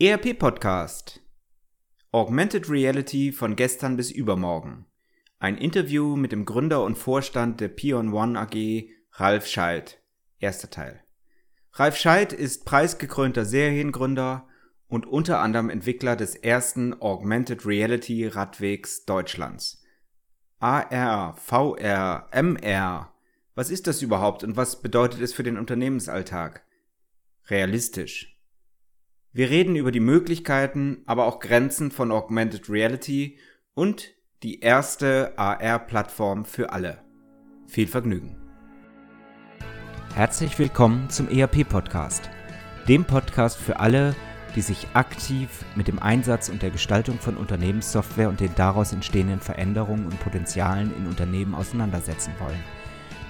ERP Podcast. Augmented Reality von gestern bis übermorgen. Ein Interview mit dem Gründer und Vorstand der Pion One AG, Ralf Scheid. Erster Teil. Ralf Scheid ist preisgekrönter Seriengründer und unter anderem Entwickler des ersten Augmented Reality Radwegs Deutschlands. AR, VR, MR. Was ist das überhaupt und was bedeutet es für den Unternehmensalltag? Realistisch. Wir reden über die Möglichkeiten, aber auch Grenzen von Augmented Reality und die erste AR-Plattform für alle. Viel Vergnügen. Herzlich willkommen zum ERP-Podcast, dem Podcast für alle, die sich aktiv mit dem Einsatz und der Gestaltung von Unternehmenssoftware und den daraus entstehenden Veränderungen und Potenzialen in Unternehmen auseinandersetzen wollen.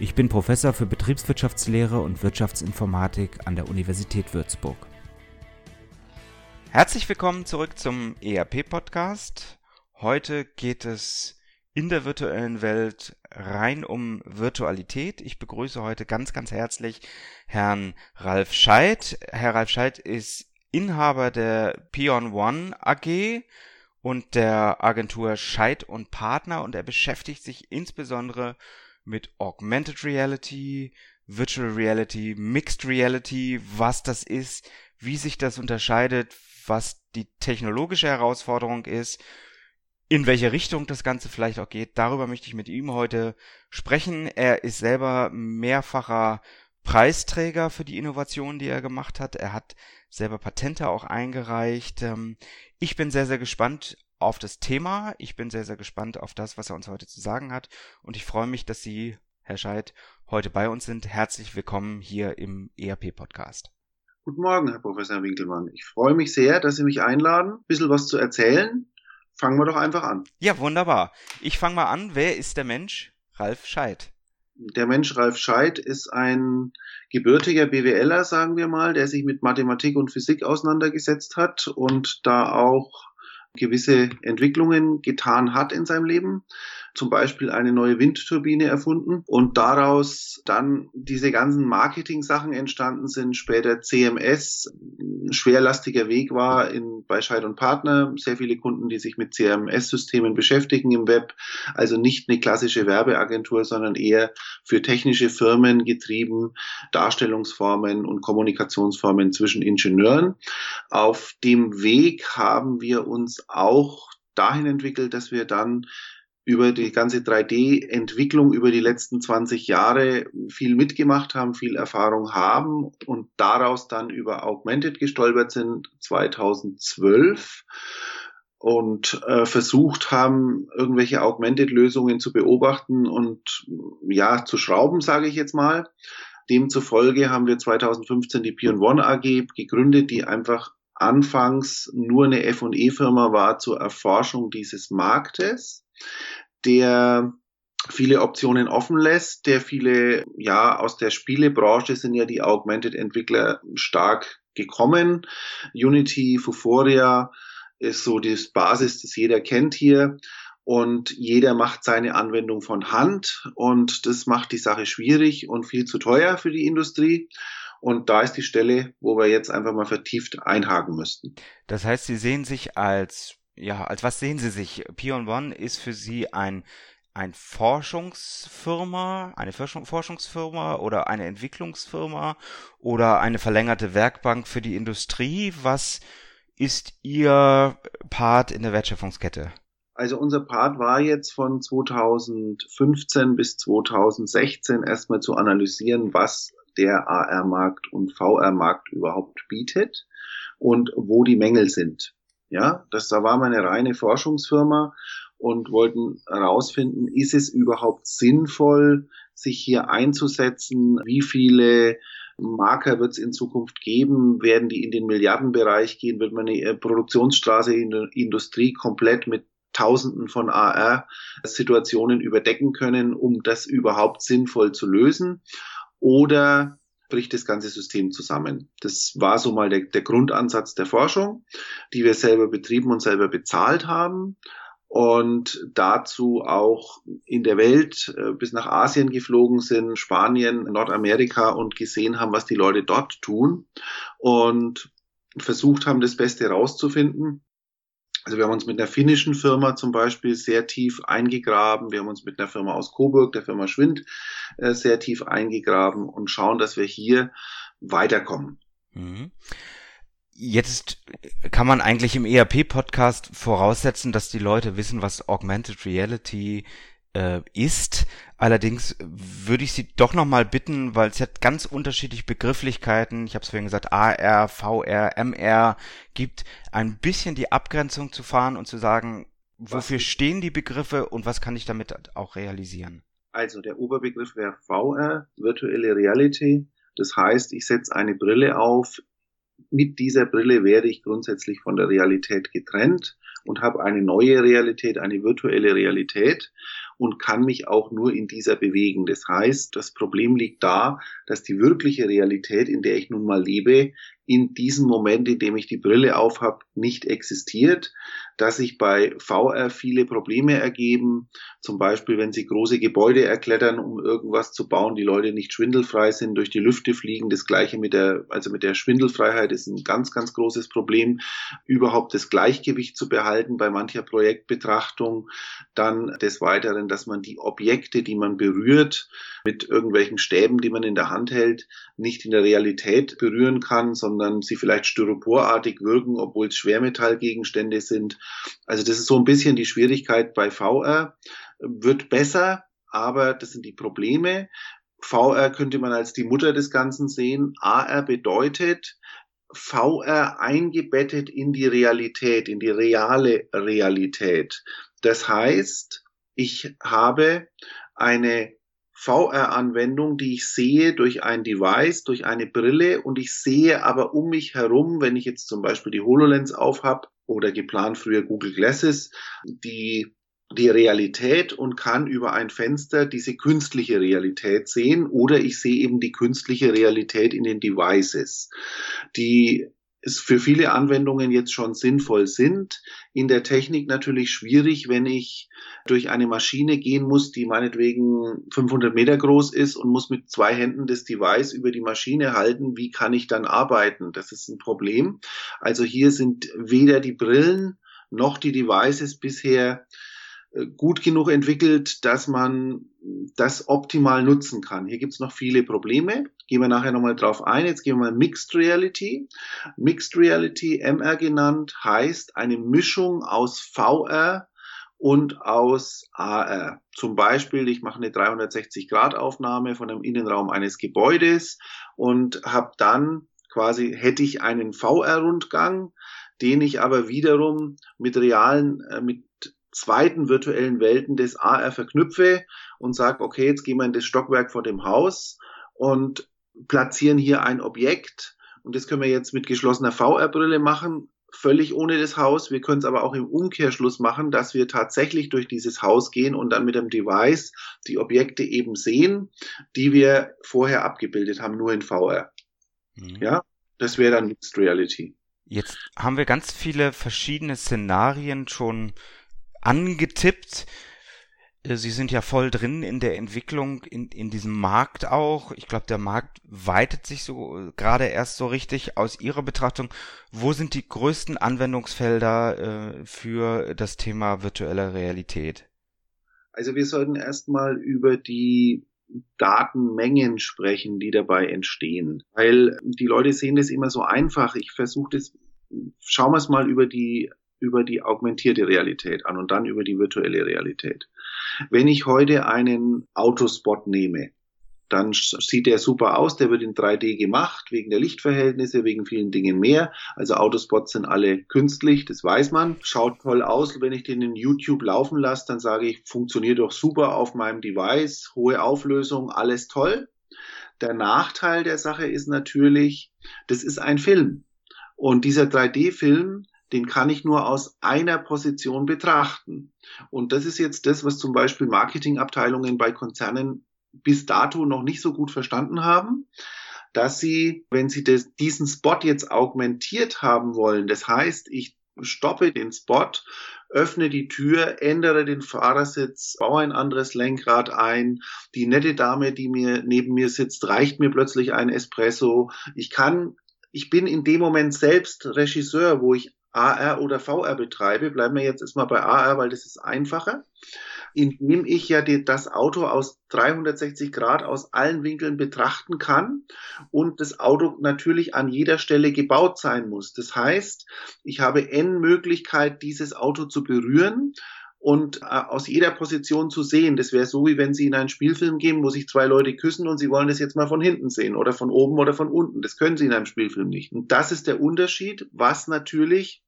Ich bin Professor für Betriebswirtschaftslehre und Wirtschaftsinformatik an der Universität Würzburg. Herzlich willkommen zurück zum ERP-Podcast. Heute geht es in der virtuellen Welt rein um Virtualität. Ich begrüße heute ganz, ganz herzlich Herrn Ralf Scheid. Herr Ralf Scheid ist Inhaber der Pion One AG und der Agentur Scheid und Partner und er beschäftigt sich insbesondere mit Augmented Reality, Virtual Reality, Mixed Reality, was das ist, wie sich das unterscheidet, was die technologische Herausforderung ist in welche Richtung das Ganze vielleicht auch geht. Darüber möchte ich mit ihm heute sprechen. Er ist selber mehrfacher Preisträger für die Innovationen, die er gemacht hat. Er hat selber Patente auch eingereicht. Ähm, ich bin sehr, sehr gespannt auf das Thema. Ich bin sehr, sehr gespannt auf das, was er uns heute zu sagen hat. Und ich freue mich, dass Sie, Herr Scheid, heute bei uns sind. Herzlich willkommen hier im ERP-Podcast. Guten Morgen, Herr Professor Winkelmann. Ich freue mich sehr, dass Sie mich einladen, ein bisschen was zu erzählen fangen wir doch einfach an. Ja, wunderbar. Ich fange mal an. Wer ist der Mensch? Ralf Scheid. Der Mensch Ralf Scheid ist ein gebürtiger BWLer, sagen wir mal, der sich mit Mathematik und Physik auseinandergesetzt hat und da auch gewisse Entwicklungen getan hat in seinem Leben. Zum Beispiel eine neue Windturbine erfunden. Und daraus dann diese ganzen Marketing-Sachen entstanden sind, später CMS, ein schwerlastiger Weg war in, bei Scheid und Partner, sehr viele Kunden, die sich mit CMS-Systemen beschäftigen im Web, also nicht eine klassische Werbeagentur, sondern eher für technische Firmen getrieben, Darstellungsformen und Kommunikationsformen zwischen Ingenieuren. Auf dem Weg haben wir uns auch dahin entwickelt, dass wir dann über die ganze 3D-Entwicklung über die letzten 20 Jahre viel mitgemacht haben, viel Erfahrung haben und daraus dann über Augmented gestolpert sind 2012 und äh, versucht haben, irgendwelche Augmented-Lösungen zu beobachten und ja, zu schrauben, sage ich jetzt mal. Demzufolge haben wir 2015 die Pion One AG gegründet, die einfach anfangs nur eine F&E-Firma war zur Erforschung dieses Marktes der viele Optionen offen lässt, der viele, ja, aus der Spielebranche sind ja die Augmented-Entwickler stark gekommen. Unity, Fuforia ist so die Basis, das jeder kennt hier. Und jeder macht seine Anwendung von Hand und das macht die Sache schwierig und viel zu teuer für die Industrie. Und da ist die Stelle, wo wir jetzt einfach mal vertieft einhaken müssten. Das heißt, Sie sehen sich als ja, als was sehen Sie sich? Pion One ist für Sie ein, ein Forschungsfirma, eine Forschungsfirma oder eine Entwicklungsfirma oder eine verlängerte Werkbank für die Industrie? Was ist Ihr Part in der Wertschöpfungskette? Also unser Part war jetzt von 2015 bis 2016 erstmal zu analysieren, was der AR-Markt und VR-Markt überhaupt bietet und wo die Mängel sind. Ja, das, da war meine reine Forschungsfirma und wollten herausfinden, ist es überhaupt sinnvoll, sich hier einzusetzen? Wie viele Marker wird es in Zukunft geben? Werden die in den Milliardenbereich gehen? Wird man eine Produktionsstraße in der Industrie komplett mit Tausenden von AR-Situationen überdecken können, um das überhaupt sinnvoll zu lösen? Oder bricht das ganze System zusammen. Das war so mal der, der Grundansatz der Forschung, die wir selber betrieben und selber bezahlt haben und dazu auch in der Welt äh, bis nach Asien geflogen sind, Spanien, Nordamerika und gesehen haben, was die Leute dort tun und versucht haben, das Beste rauszufinden. Also wir haben uns mit einer finnischen Firma zum Beispiel sehr tief eingegraben. Wir haben uns mit einer Firma aus Coburg, der Firma Schwind, äh, sehr tief eingegraben und schauen, dass wir hier weiterkommen. Mhm. Jetzt kann man eigentlich im ERP-Podcast voraussetzen, dass die Leute wissen, was Augmented Reality äh, ist. Allerdings würde ich Sie doch nochmal bitten, weil es ja ganz unterschiedliche Begrifflichkeiten, ich habe es vorhin gesagt, AR, VR, MR gibt, ein bisschen die Abgrenzung zu fahren und zu sagen, wofür was? stehen die Begriffe und was kann ich damit auch realisieren? Also der Oberbegriff wäre VR, virtuelle Reality. Das heißt, ich setze eine Brille auf. Mit dieser Brille werde ich grundsätzlich von der Realität getrennt und habe eine neue Realität, eine virtuelle Realität und kann mich auch nur in dieser bewegen. Das heißt, das Problem liegt da, dass die wirkliche Realität, in der ich nun mal lebe, in diesem Moment, in dem ich die Brille aufhab, nicht existiert, dass sich bei VR viele Probleme ergeben, zum Beispiel wenn sie große Gebäude erklettern, um irgendwas zu bauen, die Leute nicht schwindelfrei sind, durch die Lüfte fliegen, das gleiche mit der, also mit der Schwindelfreiheit ist ein ganz, ganz großes Problem, überhaupt das Gleichgewicht zu behalten bei mancher Projektbetrachtung, dann des Weiteren, dass man die Objekte, die man berührt, mit irgendwelchen Stäben, die man in der Hand hält, nicht in der Realität berühren kann, sondern sie vielleicht styroporartig wirken, obwohl es Schwermetallgegenstände sind. Also das ist so ein bisschen die Schwierigkeit bei VR. Wird besser, aber das sind die Probleme. VR könnte man als die Mutter des Ganzen sehen. AR bedeutet, VR eingebettet in die Realität, in die reale Realität. Das heißt, ich habe eine VR-Anwendung, die ich sehe durch ein Device, durch eine Brille und ich sehe aber um mich herum, wenn ich jetzt zum Beispiel die HoloLens aufhab oder geplant früher Google Glasses, die die Realität und kann über ein Fenster diese künstliche Realität sehen oder ich sehe eben die künstliche Realität in den Devices. Die es für viele Anwendungen jetzt schon sinnvoll sind. In der Technik natürlich schwierig, wenn ich durch eine Maschine gehen muss, die meinetwegen 500 Meter groß ist und muss mit zwei Händen das Device über die Maschine halten. Wie kann ich dann arbeiten? Das ist ein Problem. Also hier sind weder die Brillen noch die Devices bisher äh, gut genug entwickelt, dass man das optimal nutzen kann. Hier gibt es noch viele Probleme. Gehen wir nachher nochmal drauf ein. Jetzt gehen wir mal Mixed Reality. Mixed Reality, MR genannt, heißt eine Mischung aus VR und aus AR. Zum Beispiel, ich mache eine 360-Grad-Aufnahme von dem Innenraum eines Gebäudes und habe dann quasi, hätte ich einen VR-Rundgang, den ich aber wiederum mit realen, äh, mit zweiten virtuellen Welten des AR verknüpfe und sage, okay, jetzt gehen wir in das Stockwerk vor dem Haus und platzieren hier ein Objekt. Und das können wir jetzt mit geschlossener VR-Brille machen, völlig ohne das Haus. Wir können es aber auch im Umkehrschluss machen, dass wir tatsächlich durch dieses Haus gehen und dann mit dem Device die Objekte eben sehen, die wir vorher abgebildet haben, nur in VR. Mhm. Ja, das wäre dann Mixed Reality. Jetzt haben wir ganz viele verschiedene Szenarien schon angetippt. Äh, Sie sind ja voll drin in der Entwicklung, in, in diesem Markt auch. Ich glaube, der Markt weitet sich so äh, gerade erst so richtig aus Ihrer Betrachtung. Wo sind die größten Anwendungsfelder äh, für das Thema virtuelle Realität? Also wir sollten erstmal über die Datenmengen sprechen, die dabei entstehen. Weil die Leute sehen das immer so einfach. Ich versuche das, schauen wir es mal über die über die augmentierte Realität an und dann über die virtuelle Realität. Wenn ich heute einen Autospot nehme, dann sieht der super aus, der wird in 3D gemacht, wegen der Lichtverhältnisse, wegen vielen Dingen mehr. Also Autospots sind alle künstlich, das weiß man. Schaut toll aus, wenn ich den in YouTube laufen lasse, dann sage ich, funktioniert doch super auf meinem Device, hohe Auflösung, alles toll. Der Nachteil der Sache ist natürlich, das ist ein Film. Und dieser 3D-Film, den kann ich nur aus einer Position betrachten. Und das ist jetzt das, was zum Beispiel Marketingabteilungen bei Konzernen bis dato noch nicht so gut verstanden haben, dass sie, wenn sie das, diesen Spot jetzt augmentiert haben wollen, das heißt, ich stoppe den Spot, öffne die Tür, ändere den Fahrersitz, baue ein anderes Lenkrad ein. Die nette Dame, die mir neben mir sitzt, reicht mir plötzlich ein Espresso. Ich kann, ich bin in dem Moment selbst Regisseur, wo ich AR oder VR betreibe. Bleiben wir jetzt erstmal bei AR, weil das ist einfacher indem ich ja die, das Auto aus 360 Grad aus allen Winkeln betrachten kann und das Auto natürlich an jeder Stelle gebaut sein muss. Das heißt, ich habe N Möglichkeit, dieses Auto zu berühren und äh, aus jeder Position zu sehen. Das wäre so, wie wenn Sie in einen Spielfilm gehen, wo sich zwei Leute küssen und Sie wollen das jetzt mal von hinten sehen oder von oben oder von unten. Das können Sie in einem Spielfilm nicht. Und das ist der Unterschied, was natürlich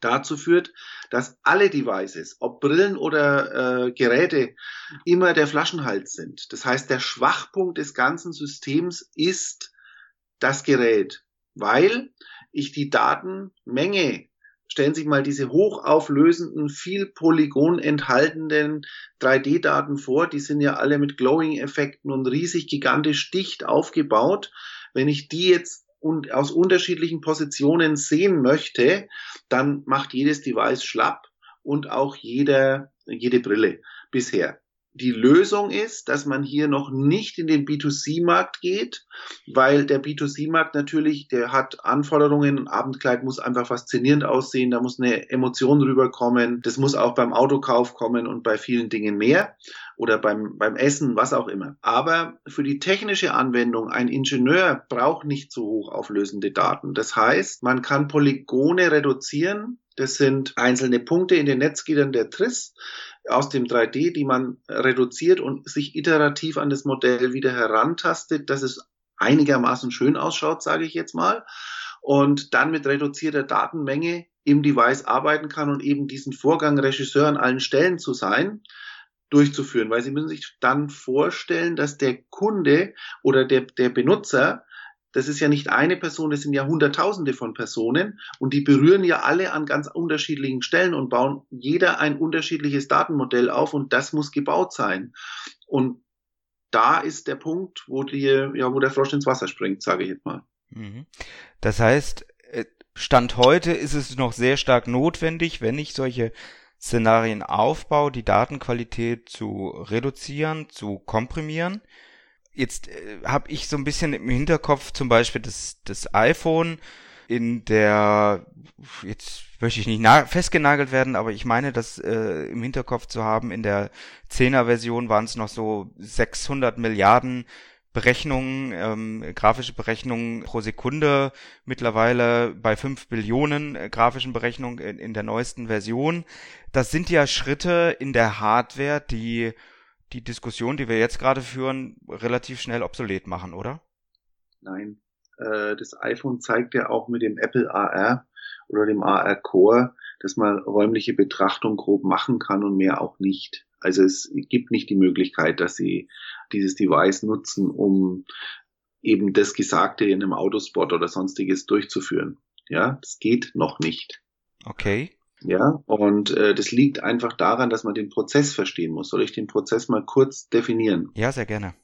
dazu führt, dass alle Devices, ob Brillen oder äh, Geräte, immer der Flaschenhals sind. Das heißt, der Schwachpunkt des ganzen Systems ist das Gerät, weil ich die Datenmenge Stellen Sie sich mal diese hochauflösenden, viel Polygon enthaltenden 3D-Daten vor. Die sind ja alle mit Glowing-Effekten und riesig gigantisch dicht aufgebaut. Wenn ich die jetzt und aus unterschiedlichen Positionen sehen möchte, dann macht jedes Device schlapp und auch jeder, jede Brille bisher. Die Lösung ist, dass man hier noch nicht in den B2C-Markt geht, weil der B2C-Markt natürlich, der hat Anforderungen. Ein Abendkleid muss einfach faszinierend aussehen, da muss eine Emotion rüberkommen. Das muss auch beim Autokauf kommen und bei vielen Dingen mehr oder beim, beim Essen, was auch immer. Aber für die technische Anwendung, ein Ingenieur braucht nicht so hochauflösende Daten. Das heißt, man kann Polygone reduzieren. Das sind einzelne Punkte in den Netzgittern der TRIS aus dem 3D, die man reduziert und sich iterativ an das Modell wieder herantastet, dass es einigermaßen schön ausschaut, sage ich jetzt mal, und dann mit reduzierter Datenmenge im Device arbeiten kann und eben diesen Vorgang Regisseur an allen Stellen zu sein, durchzuführen, weil Sie müssen sich dann vorstellen, dass der Kunde oder der, der Benutzer das ist ja nicht eine Person, das sind ja Hunderttausende von Personen und die berühren ja alle an ganz unterschiedlichen Stellen und bauen jeder ein unterschiedliches Datenmodell auf und das muss gebaut sein. Und da ist der Punkt, wo die, ja, wo der Frosch ins Wasser springt, sage ich jetzt mal. Mhm. Das heißt, äh, Stand heute ist es noch sehr stark notwendig, wenn ich solche Szenarien aufbaue, die Datenqualität zu reduzieren, zu komprimieren jetzt äh, habe ich so ein bisschen im Hinterkopf zum Beispiel das, das iPhone in der, jetzt möchte ich nicht festgenagelt werden, aber ich meine, das äh, im Hinterkopf zu haben, in der 10er Version waren es noch so 600 Milliarden Berechnungen, ähm, grafische Berechnungen pro Sekunde, mittlerweile bei 5 Billionen äh, grafischen Berechnungen in, in der neuesten Version. Das sind ja Schritte in der Hardware, die die Diskussion, die wir jetzt gerade führen, relativ schnell obsolet machen, oder? Nein. Äh, das iPhone zeigt ja auch mit dem Apple AR oder dem AR Core, dass man räumliche Betrachtung grob machen kann und mehr auch nicht. Also es gibt nicht die Möglichkeit, dass sie dieses Device nutzen, um eben das Gesagte in einem Autospot oder sonstiges durchzuführen. Ja, das geht noch nicht. Okay. Ja, und äh, das liegt einfach daran, dass man den Prozess verstehen muss. Soll ich den Prozess mal kurz definieren? Ja, sehr gerne.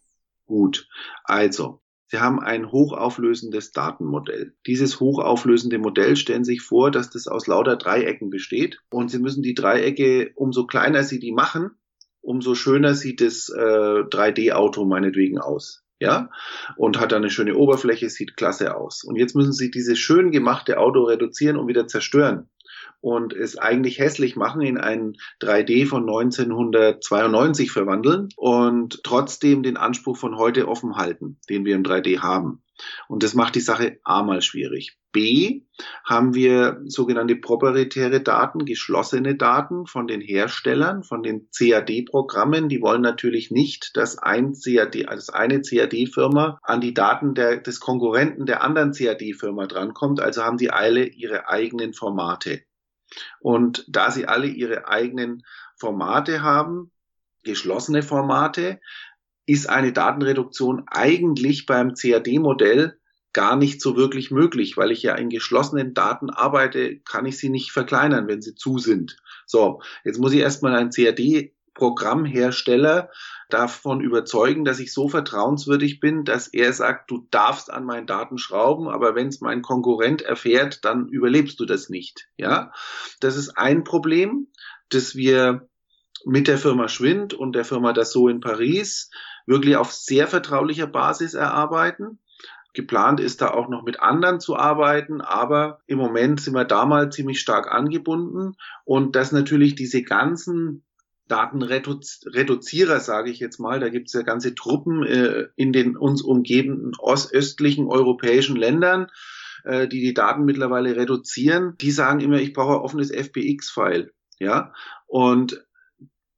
Gut. Also, Sie haben ein hochauflösendes Datenmodell. Dieses hochauflösende Modell stellen sich vor, dass das aus lauter Dreiecken besteht. Und Sie müssen die Dreiecke, umso kleiner Sie die machen, umso schöner sieht das äh, 3D-Auto meinetwegen aus. Ja, und hat dann eine schöne Oberfläche, sieht klasse aus. Und jetzt müssen Sie dieses schön gemachte Auto reduzieren und wieder zerstören und es eigentlich hässlich machen, in ein 3D von 1992 verwandeln und trotzdem den Anspruch von heute offen halten, den wir im 3D haben. Und das macht die Sache A mal schwierig. B haben wir sogenannte proprietäre Daten, geschlossene Daten von den Herstellern, von den CAD-Programmen. Die wollen natürlich nicht, dass ein CAD, also eine CAD-Firma an die Daten der, des Konkurrenten der anderen CAD-Firma drankommt. Also haben die alle ihre eigenen Formate. Und da sie alle ihre eigenen Formate haben, geschlossene Formate, ist eine Datenreduktion eigentlich beim CAD-Modell gar nicht so wirklich möglich, weil ich ja in geschlossenen Daten arbeite, kann ich sie nicht verkleinern, wenn sie zu sind. So, jetzt muss ich erstmal ein CAD-Programmhersteller davon überzeugen, dass ich so vertrauenswürdig bin, dass er sagt, du darfst an meinen Daten schrauben, aber wenn es mein Konkurrent erfährt, dann überlebst du das nicht. Ja, das ist ein Problem, das wir mit der Firma Schwind und der Firma Dassault in Paris wirklich auf sehr vertraulicher Basis erarbeiten. Geplant ist da auch noch mit anderen zu arbeiten, aber im Moment sind wir da mal ziemlich stark angebunden und dass natürlich diese ganzen Datenreduzierer, sage ich jetzt mal, da gibt es ja ganze Truppen äh, in den uns umgebenden ostöstlichen europäischen Ländern, äh, die die Daten mittlerweile reduzieren. Die sagen immer, ich brauche ein offenes FBX-File, ja, und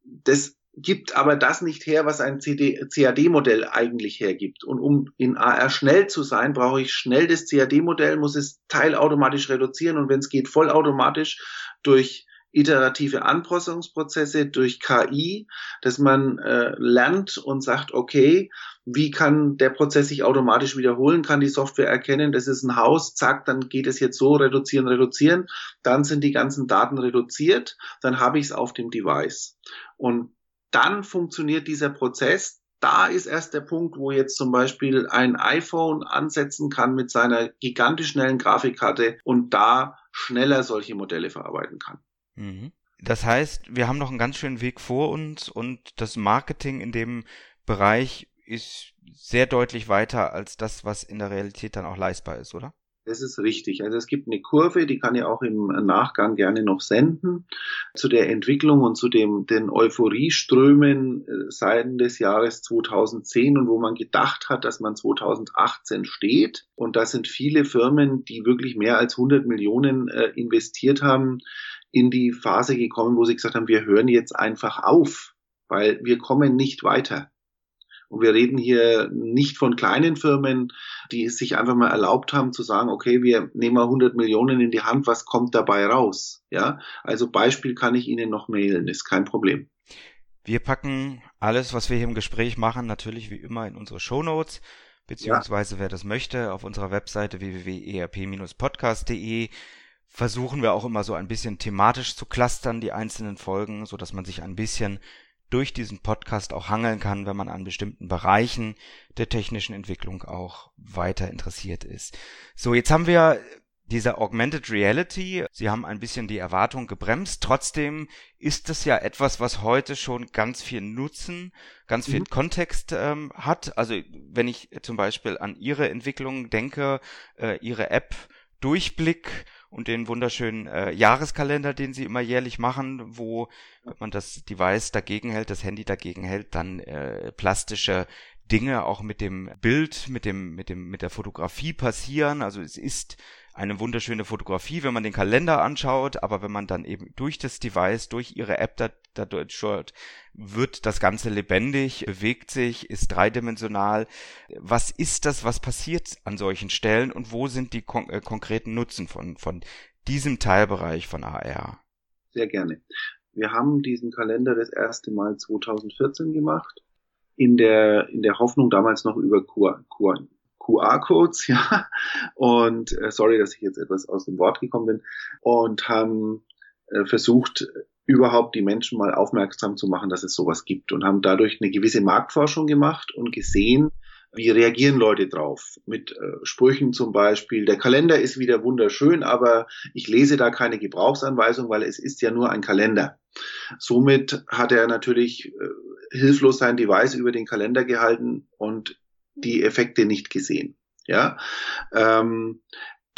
das gibt aber das nicht her, was ein CAD-Modell eigentlich hergibt. Und um in AR schnell zu sein, brauche ich schnell das CAD-Modell, muss es teilautomatisch reduzieren und wenn es geht, vollautomatisch durch iterative Anpassungsprozesse, durch KI, dass man äh, lernt und sagt, okay, wie kann der Prozess sich automatisch wiederholen, kann die Software erkennen, das ist ein Haus, zack, dann geht es jetzt so, reduzieren, reduzieren, dann sind die ganzen Daten reduziert, dann habe ich es auf dem Device. Und dann funktioniert dieser Prozess. Da ist erst der Punkt, wo jetzt zum Beispiel ein iPhone ansetzen kann mit seiner gigantisch schnellen Grafikkarte und da schneller solche Modelle verarbeiten kann. Mhm. Das heißt, wir haben noch einen ganz schönen Weg vor uns und das Marketing in dem Bereich ist sehr deutlich weiter als das, was in der Realität dann auch leistbar ist, oder? Das ist richtig. Also es gibt eine Kurve, die kann ich auch im Nachgang gerne noch senden, zu der Entwicklung und zu dem, den Euphorieströmen äh, seit des Jahres 2010 und wo man gedacht hat, dass man 2018 steht. Und da sind viele Firmen, die wirklich mehr als 100 Millionen äh, investiert haben, in die Phase gekommen, wo sie gesagt haben, wir hören jetzt einfach auf, weil wir kommen nicht weiter. Und wir reden hier nicht von kleinen Firmen, die es sich einfach mal erlaubt haben zu sagen, okay, wir nehmen mal 100 Millionen in die Hand, was kommt dabei raus? Ja, also Beispiel kann ich Ihnen noch mailen, ist kein Problem. Wir packen alles, was wir hier im Gespräch machen, natürlich wie immer in unsere Show Notes, beziehungsweise ja. wer das möchte, auf unserer Webseite www.erp-podcast.de versuchen wir auch immer so ein bisschen thematisch zu clustern, die einzelnen Folgen, so dass man sich ein bisschen durch diesen Podcast auch hangeln kann, wenn man an bestimmten Bereichen der technischen Entwicklung auch weiter interessiert ist. So, jetzt haben wir diese Augmented Reality. Sie haben ein bisschen die Erwartung gebremst. Trotzdem ist es ja etwas, was heute schon ganz viel Nutzen, ganz viel mhm. Kontext ähm, hat. Also wenn ich zum Beispiel an Ihre Entwicklung denke, äh, Ihre App Durchblick und den wunderschönen äh, Jahreskalender, den sie immer jährlich machen, wo wenn man das Device dagegen hält, das Handy dagegen hält, dann äh, plastische Dinge auch mit dem Bild, mit dem, mit dem, mit der Fotografie passieren. Also es ist eine wunderschöne Fotografie, wenn man den Kalender anschaut, aber wenn man dann eben durch das Device, durch ihre App da, dadurch schaut, wird das Ganze lebendig, bewegt sich, ist dreidimensional. Was ist das, was passiert an solchen Stellen und wo sind die kon äh, konkreten Nutzen von, von diesem Teilbereich von AR? Sehr gerne. Wir haben diesen Kalender das erste Mal 2014 gemacht, in der, in der Hoffnung damals noch über QR, QR, QR-Codes, ja, und äh, sorry, dass ich jetzt etwas aus dem Wort gekommen bin, und haben äh, versucht, überhaupt die Menschen mal aufmerksam zu machen, dass es sowas gibt und haben dadurch eine gewisse Marktforschung gemacht und gesehen, wie reagieren Leute drauf? Mit äh, Sprüchen zum Beispiel, der Kalender ist wieder wunderschön, aber ich lese da keine Gebrauchsanweisung, weil es ist ja nur ein Kalender. Somit hat er natürlich äh, hilflos sein Device über den Kalender gehalten und die Effekte nicht gesehen. Ja, ähm,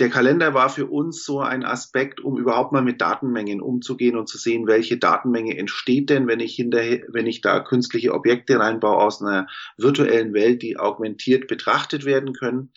der Kalender war für uns so ein Aspekt, um überhaupt mal mit Datenmengen umzugehen und zu sehen, welche Datenmenge entsteht denn, wenn ich hinterher, wenn ich da künstliche Objekte reinbaue aus einer virtuellen Welt, die augmentiert betrachtet werden können.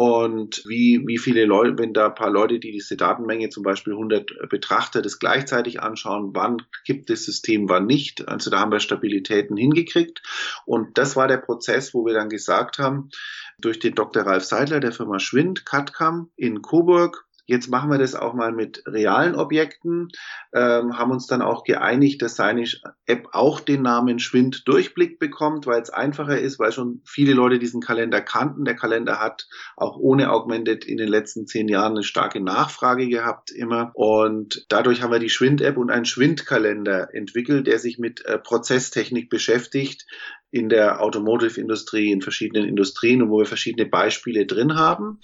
Und wie, wie viele Leute, wenn da ein paar Leute, die diese Datenmenge, zum Beispiel 100 Betrachter, das gleichzeitig anschauen, wann gibt das System, wann nicht. Also da haben wir Stabilitäten hingekriegt. Und das war der Prozess, wo wir dann gesagt haben, durch den Dr. Ralf Seidler der Firma Schwind, CADCAM in Coburg, Jetzt machen wir das auch mal mit realen Objekten, ähm, haben uns dann auch geeinigt, dass seine App auch den Namen Schwind Durchblick bekommt, weil es einfacher ist, weil schon viele Leute diesen Kalender kannten. Der Kalender hat auch ohne Augmented in den letzten zehn Jahren eine starke Nachfrage gehabt immer. Und dadurch haben wir die Schwind-App und einen Schwindkalender entwickelt, der sich mit äh, Prozesstechnik beschäftigt, in der Automotive-Industrie, in verschiedenen Industrien und wo wir verschiedene Beispiele drin haben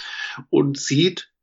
und sieht,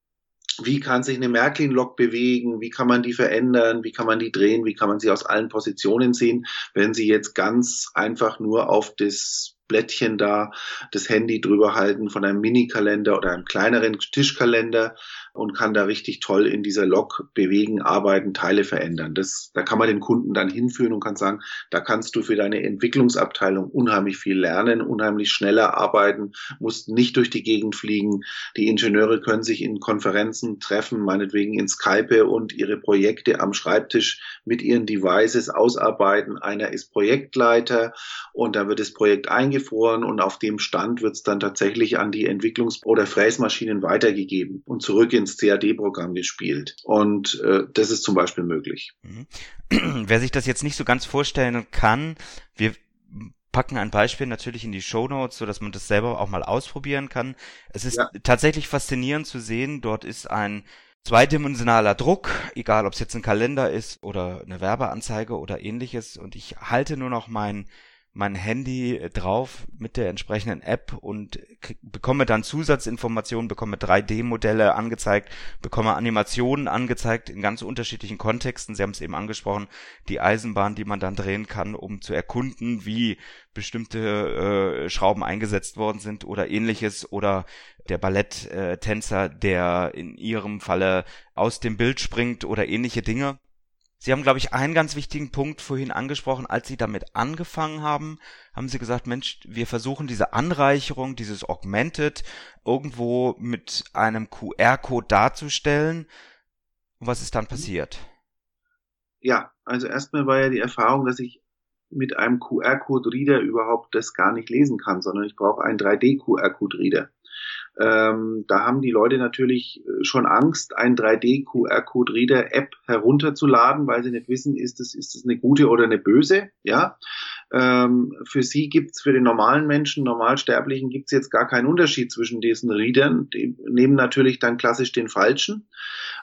wie kann sich eine Märklin-Lok bewegen, wie kann man die verändern, wie kann man die drehen, wie kann man sie aus allen Positionen sehen, wenn sie jetzt ganz einfach nur auf das Blättchen da, das Handy drüber halten von einem Mini-Kalender oder einem kleineren Tischkalender und kann da richtig toll in dieser Log bewegen, arbeiten, Teile verändern. Das, da kann man den Kunden dann hinführen und kann sagen, da kannst du für deine Entwicklungsabteilung unheimlich viel lernen, unheimlich schneller arbeiten, musst nicht durch die Gegend fliegen. Die Ingenieure können sich in Konferenzen treffen, meinetwegen in Skype und ihre Projekte am Schreibtisch mit ihren Devices ausarbeiten. Einer ist Projektleiter und da wird das Projekt eingefroren und auf dem Stand wird es dann tatsächlich an die Entwicklungs- oder Fräsmaschinen weitergegeben und zurück in ins CAD-Programm gespielt. Und äh, das ist zum Beispiel möglich. Mhm. Wer sich das jetzt nicht so ganz vorstellen kann, wir packen ein Beispiel natürlich in die Show Notes, so dass man das selber auch mal ausprobieren kann. Es ist ja. tatsächlich faszinierend zu sehen. Dort ist ein zweidimensionaler Druck, egal ob es jetzt ein Kalender ist oder eine Werbeanzeige oder ähnliches. Und ich halte nur noch mein mein Handy äh, drauf mit der entsprechenden App und bekomme dann Zusatzinformationen, bekomme 3D-Modelle angezeigt, bekomme Animationen angezeigt in ganz unterschiedlichen Kontexten. Sie haben es eben angesprochen, die Eisenbahn, die man dann drehen kann, um zu erkunden, wie bestimmte äh, Schrauben eingesetzt worden sind oder ähnliches oder der Balletttänzer, der in ihrem Falle aus dem Bild springt oder ähnliche Dinge. Sie haben, glaube ich, einen ganz wichtigen Punkt vorhin angesprochen. Als Sie damit angefangen haben, haben Sie gesagt, Mensch, wir versuchen diese Anreicherung, dieses Augmented irgendwo mit einem QR-Code darzustellen. Und was ist dann passiert? Ja, also erstmal war ja die Erfahrung, dass ich mit einem QR-Code-Reader überhaupt das gar nicht lesen kann, sondern ich brauche einen 3D-QR-Code-Reader. Ähm, da haben die Leute natürlich äh, schon Angst, ein 3D-QR-Code-Reader-App herunterzuladen, weil sie nicht wissen, ist das, ist das eine gute oder eine böse, ja. Ähm, für sie gibt's für den normalen Menschen, Normalsterblichen, gibt's jetzt gar keinen Unterschied zwischen diesen Readern. Die nehmen natürlich dann klassisch den falschen.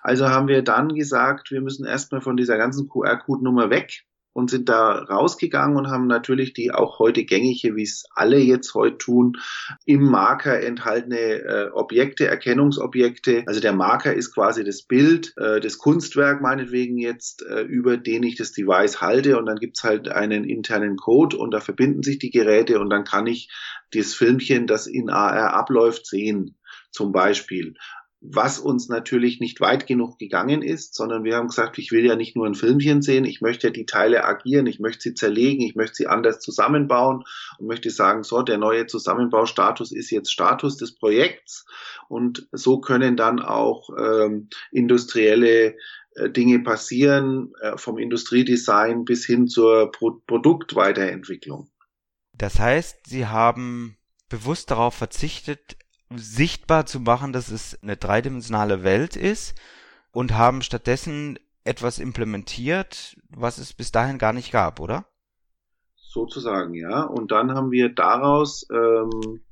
Also haben wir dann gesagt, wir müssen erstmal von dieser ganzen QR-Code-Nummer weg und sind da rausgegangen und haben natürlich die auch heute gängige, wie es alle jetzt heute tun, im Marker enthaltene äh, Objekte, Erkennungsobjekte. Also der Marker ist quasi das Bild, äh, das Kunstwerk meinetwegen jetzt, äh, über den ich das Device halte und dann gibt's halt einen internen Code und da verbinden sich die Geräte und dann kann ich das Filmchen, das in AR abläuft, sehen zum Beispiel was uns natürlich nicht weit genug gegangen ist, sondern wir haben gesagt, ich will ja nicht nur ein Filmchen sehen, ich möchte die Teile agieren, ich möchte sie zerlegen, ich möchte sie anders zusammenbauen und möchte sagen, so, der neue Zusammenbaustatus ist jetzt Status des Projekts und so können dann auch ähm, industrielle äh, Dinge passieren, äh, vom Industriedesign bis hin zur Pro Produktweiterentwicklung. Das heißt, Sie haben bewusst darauf verzichtet, sichtbar zu machen, dass es eine dreidimensionale Welt ist und haben stattdessen etwas implementiert, was es bis dahin gar nicht gab, oder? Sozusagen, ja. Und dann haben wir daraus ähm,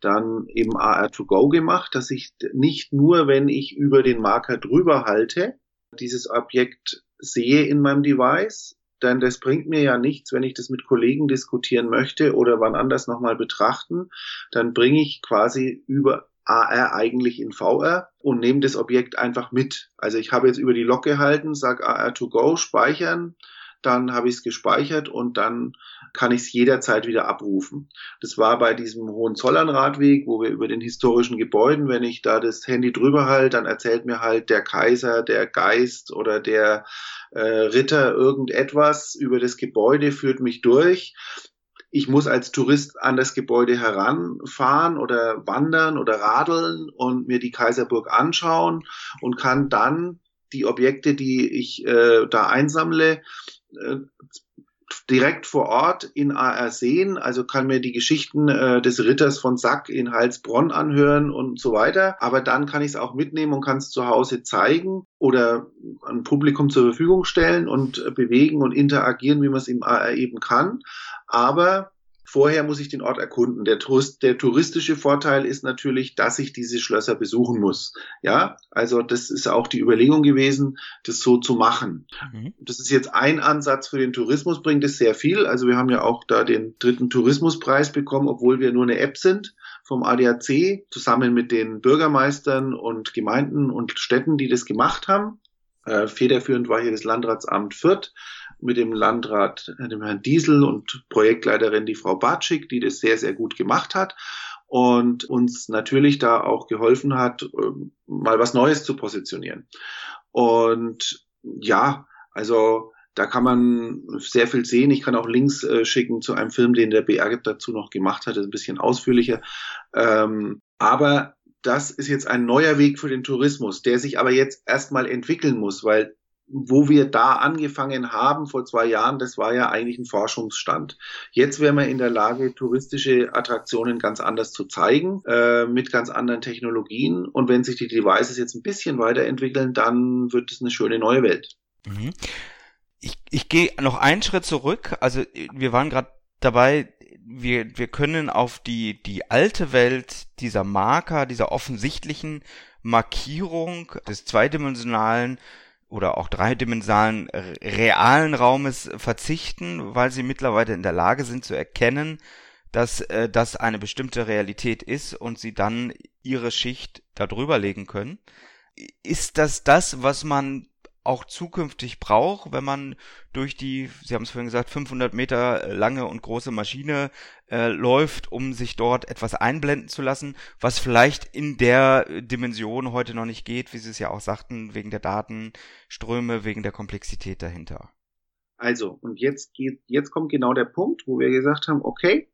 dann eben AR2Go gemacht, dass ich nicht nur, wenn ich über den Marker drüber halte, dieses Objekt sehe in meinem Device, denn das bringt mir ja nichts, wenn ich das mit Kollegen diskutieren möchte oder wann anders nochmal betrachten, dann bringe ich quasi über AR eigentlich in VR und nehme das Objekt einfach mit. Also ich habe jetzt über die Lok gehalten, sag AR to go, speichern, dann habe ich es gespeichert und dann kann ich es jederzeit wieder abrufen. Das war bei diesem Hohenzollern-Radweg, wo wir über den historischen Gebäuden, wenn ich da das Handy drüber halte, dann erzählt mir halt der Kaiser, der Geist oder der äh, Ritter irgendetwas über das Gebäude, führt mich durch. Ich muss als Tourist an das Gebäude heranfahren oder wandern oder radeln und mir die Kaiserburg anschauen und kann dann die Objekte, die ich äh, da einsammle, äh, direkt vor Ort in AR sehen, also kann mir die Geschichten äh, des Ritters von Sack in Heilsbronn anhören und so weiter. Aber dann kann ich es auch mitnehmen und kann es zu Hause zeigen oder ein Publikum zur Verfügung stellen und äh, bewegen und interagieren, wie man es im AR eben kann. Aber Vorher muss ich den Ort erkunden. Der, Tourist, der touristische Vorteil ist natürlich, dass ich diese Schlösser besuchen muss. Ja, also das ist auch die Überlegung gewesen, das so zu machen. Mhm. Das ist jetzt ein Ansatz für den Tourismus, bringt es sehr viel. Also wir haben ja auch da den dritten Tourismuspreis bekommen, obwohl wir nur eine App sind vom ADAC, zusammen mit den Bürgermeistern und Gemeinden und Städten, die das gemacht haben. Äh, federführend war hier das Landratsamt Fürth mit dem Landrat, äh, dem Herrn Diesel und Projektleiterin die Frau Batschik, die das sehr, sehr gut gemacht hat und uns natürlich da auch geholfen hat, ähm, mal was Neues zu positionieren. Und ja, also da kann man sehr viel sehen. Ich kann auch Links äh, schicken zu einem Film, den der BR dazu noch gemacht hat, ein bisschen ausführlicher. Ähm, aber das ist jetzt ein neuer Weg für den Tourismus, der sich aber jetzt erstmal entwickeln muss, weil wo wir da angefangen haben vor zwei Jahren, das war ja eigentlich ein Forschungsstand. Jetzt wären wir in der Lage, touristische Attraktionen ganz anders zu zeigen, äh, mit ganz anderen Technologien. Und wenn sich die Devices jetzt ein bisschen weiterentwickeln, dann wird es eine schöne neue Welt. Mhm. Ich, ich gehe noch einen Schritt zurück. Also wir waren gerade dabei, wir, wir können auf die, die alte Welt dieser Marker, dieser offensichtlichen Markierung des zweidimensionalen oder auch dreidimensionalen realen Raumes verzichten, weil sie mittlerweile in der Lage sind zu erkennen, dass äh, das eine bestimmte Realität ist und sie dann ihre Schicht darüber legen können. Ist das das, was man auch zukünftig braucht, wenn man durch die, Sie haben es vorhin gesagt, 500 Meter lange und große Maschine äh, läuft, um sich dort etwas einblenden zu lassen, was vielleicht in der Dimension heute noch nicht geht, wie Sie es ja auch sagten, wegen der Datenströme, wegen der Komplexität dahinter. Also, und jetzt geht, jetzt kommt genau der Punkt, wo wir gesagt haben, okay,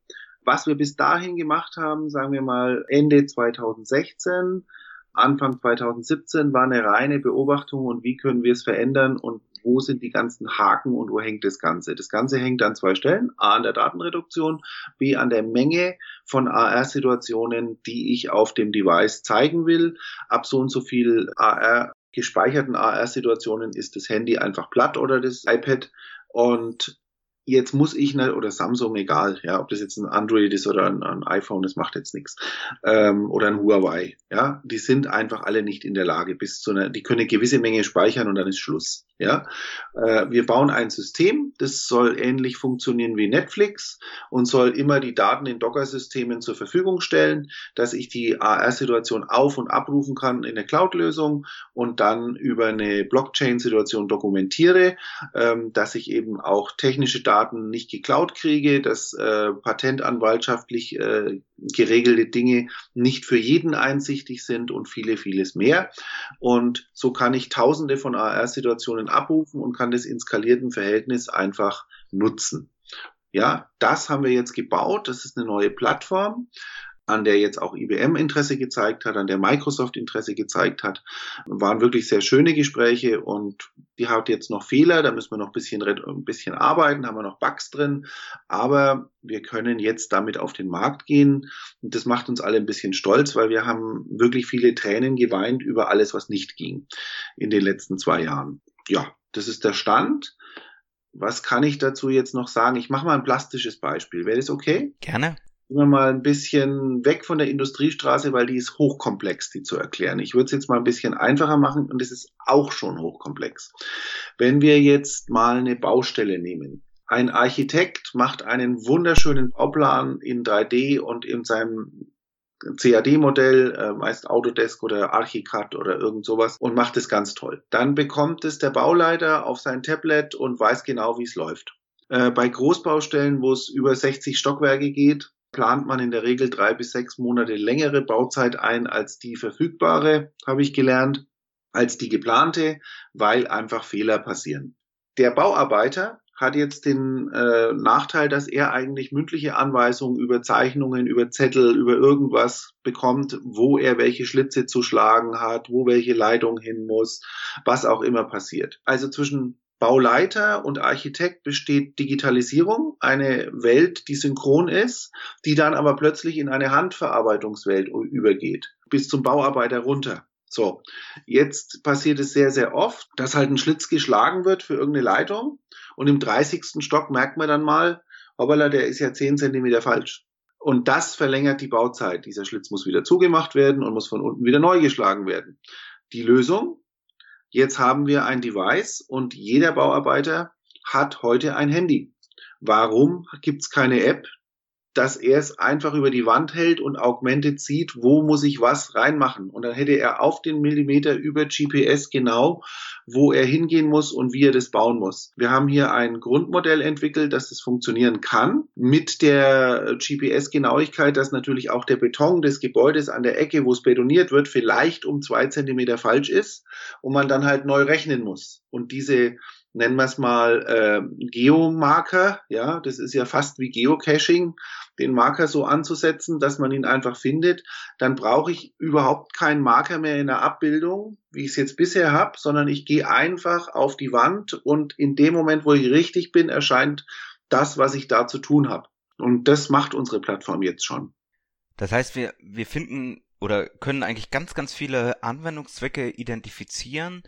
was wir bis dahin gemacht haben, sagen wir mal Ende 2016, Anfang 2017 war eine reine Beobachtung und wie können wir es verändern und wo sind die ganzen Haken und wo hängt das Ganze. Das Ganze hängt an zwei Stellen. A an der Datenreduktion, B an der Menge von AR-Situationen, die ich auf dem Device zeigen will. Ab so und so viel AR gespeicherten AR-Situationen ist das Handy einfach platt oder das iPad. Und jetzt muss ich ne, oder Samsung, egal, ja, ob das jetzt ein Android ist oder ein, ein iPhone, das macht jetzt nichts. Ähm, oder ein Huawei, ja, die sind einfach alle nicht in der Lage, bis zu einer, die können eine gewisse Menge speichern und dann ist Schluss. Ja, äh, wir bauen ein System, das soll ähnlich funktionieren wie Netflix und soll immer die Daten in Docker-Systemen zur Verfügung stellen, dass ich die AR-Situation auf- und abrufen kann in der Cloud-Lösung und dann über eine Blockchain-Situation dokumentiere, ähm, dass ich eben auch technische Daten nicht geklaut kriege, dass äh, patentanwaltschaftlich äh, geregelte Dinge nicht für jeden einsichtig sind und viele, vieles mehr. Und so kann ich tausende von AR-Situationen abrufen und kann das in skalierten Verhältnis einfach nutzen. Ja, das haben wir jetzt gebaut. Das ist eine neue Plattform an der jetzt auch IBM Interesse gezeigt hat, an der Microsoft Interesse gezeigt hat. Waren wirklich sehr schöne Gespräche und die hat jetzt noch Fehler, da müssen wir noch ein bisschen, ein bisschen arbeiten, haben wir noch Bugs drin, aber wir können jetzt damit auf den Markt gehen und das macht uns alle ein bisschen stolz, weil wir haben wirklich viele Tränen geweint über alles, was nicht ging in den letzten zwei Jahren. Ja, das ist der Stand. Was kann ich dazu jetzt noch sagen? Ich mache mal ein plastisches Beispiel. Wäre das okay? Gerne gehen wir mal ein bisschen weg von der Industriestraße, weil die ist hochkomplex, die zu erklären. Ich würde es jetzt mal ein bisschen einfacher machen und es ist auch schon hochkomplex. Wenn wir jetzt mal eine Baustelle nehmen. Ein Architekt macht einen wunderschönen Bauplan in 3D und in seinem CAD-Modell, äh, meist Autodesk oder Archicad oder irgend sowas und macht es ganz toll. Dann bekommt es der Bauleiter auf sein Tablet und weiß genau, wie es läuft. Äh, bei Großbaustellen, wo es über 60 Stockwerke geht, plant man in der Regel drei bis sechs Monate längere Bauzeit ein als die verfügbare, habe ich gelernt, als die geplante, weil einfach Fehler passieren. Der Bauarbeiter hat jetzt den äh, Nachteil, dass er eigentlich mündliche Anweisungen über Zeichnungen, über Zettel, über irgendwas bekommt, wo er welche Schlitze zu schlagen hat, wo welche Leitung hin muss, was auch immer passiert. Also zwischen Bauleiter und Architekt besteht Digitalisierung, eine Welt, die synchron ist, die dann aber plötzlich in eine Handverarbeitungswelt übergeht, bis zum Bauarbeiter runter. So, jetzt passiert es sehr, sehr oft, dass halt ein Schlitz geschlagen wird für irgendeine Leitung und im 30. Stock merkt man dann mal, hoppala, der ist ja 10 Zentimeter falsch. Und das verlängert die Bauzeit. Dieser Schlitz muss wieder zugemacht werden und muss von unten wieder neu geschlagen werden. Die Lösung, Jetzt haben wir ein Device und jeder Bauarbeiter hat heute ein Handy. Warum gibt es keine App, dass er es einfach über die Wand hält und Augmented sieht, wo muss ich was reinmachen. Und dann hätte er auf den Millimeter über GPS genau, wo er hingehen muss und wie er das bauen muss. Wir haben hier ein Grundmodell entwickelt, dass das funktionieren kann, mit der GPS-Genauigkeit, dass natürlich auch der Beton des Gebäudes an der Ecke, wo es betoniert wird, vielleicht um zwei Zentimeter falsch ist und man dann halt neu rechnen muss. Und diese nennen wir es mal äh, Geomarker, ja, das ist ja fast wie Geocaching, den Marker so anzusetzen, dass man ihn einfach findet, dann brauche ich überhaupt keinen Marker mehr in der Abbildung, wie ich es jetzt bisher habe, sondern ich gehe einfach auf die Wand und in dem Moment, wo ich richtig bin, erscheint das, was ich da zu tun habe. Und das macht unsere Plattform jetzt schon. Das heißt, wir, wir finden oder können eigentlich ganz, ganz viele Anwendungszwecke identifizieren,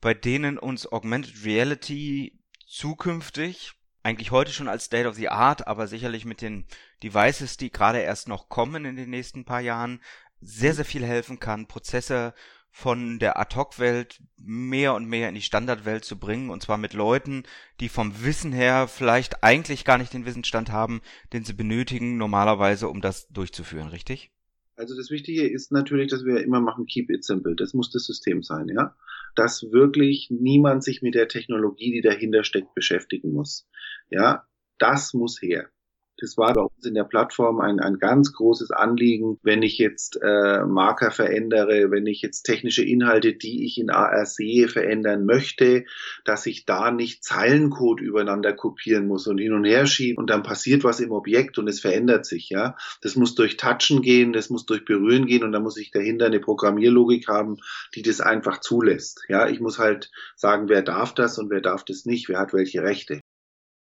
bei denen uns Augmented Reality zukünftig, eigentlich heute schon als State of the Art, aber sicherlich mit den Devices, die gerade erst noch kommen in den nächsten paar Jahren, sehr, sehr viel helfen kann, Prozesse von der Ad-Hoc-Welt mehr und mehr in die Standardwelt zu bringen, und zwar mit Leuten, die vom Wissen her vielleicht eigentlich gar nicht den Wissensstand haben, den sie benötigen normalerweise, um das durchzuführen, richtig? Also das Wichtige ist natürlich, dass wir immer machen, keep it simple. Das muss das System sein, ja. Dass wirklich niemand sich mit der Technologie, die dahinter steckt, beschäftigen muss. Ja, das muss her. Das war bei uns in der Plattform ein, ein ganz großes Anliegen, wenn ich jetzt äh, Marker verändere, wenn ich jetzt technische Inhalte, die ich in AR sehe, verändern möchte, dass ich da nicht Zeilencode übereinander kopieren muss und hin und her schieben und dann passiert was im Objekt und es verändert sich, ja. Das muss durch Touchen gehen, das muss durch Berühren gehen und dann muss ich dahinter eine Programmierlogik haben, die das einfach zulässt. Ja, ich muss halt sagen, wer darf das und wer darf das nicht, wer hat welche Rechte.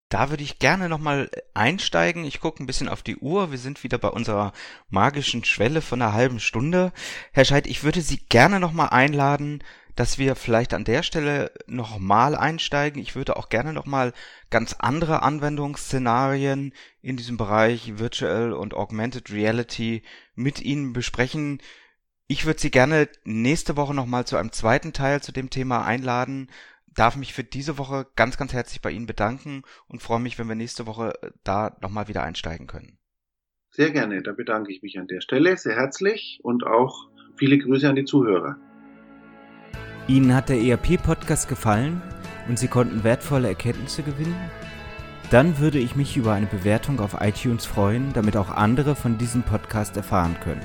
Da würde ich gerne nochmal einsteigen. Ich gucke ein bisschen auf die Uhr. Wir sind wieder bei unserer magischen Schwelle von einer halben Stunde. Herr Scheid, ich würde Sie gerne nochmal einladen, dass wir vielleicht an der Stelle nochmal einsteigen. Ich würde auch gerne nochmal ganz andere Anwendungsszenarien in diesem Bereich Virtual und Augmented Reality mit Ihnen besprechen. Ich würde Sie gerne nächste Woche nochmal zu einem zweiten Teil zu dem Thema einladen, darf mich für diese Woche ganz, ganz herzlich bei Ihnen bedanken und freue mich, wenn wir nächste Woche äh, da nochmal wieder einsteigen können. Sehr gerne, da bedanke ich mich an der Stelle sehr herzlich und auch viele Grüße an die Zuhörer. Ihnen hat der ERP-Podcast gefallen und Sie konnten wertvolle Erkenntnisse gewinnen? Dann würde ich mich über eine Bewertung auf iTunes freuen, damit auch andere von diesem Podcast erfahren können.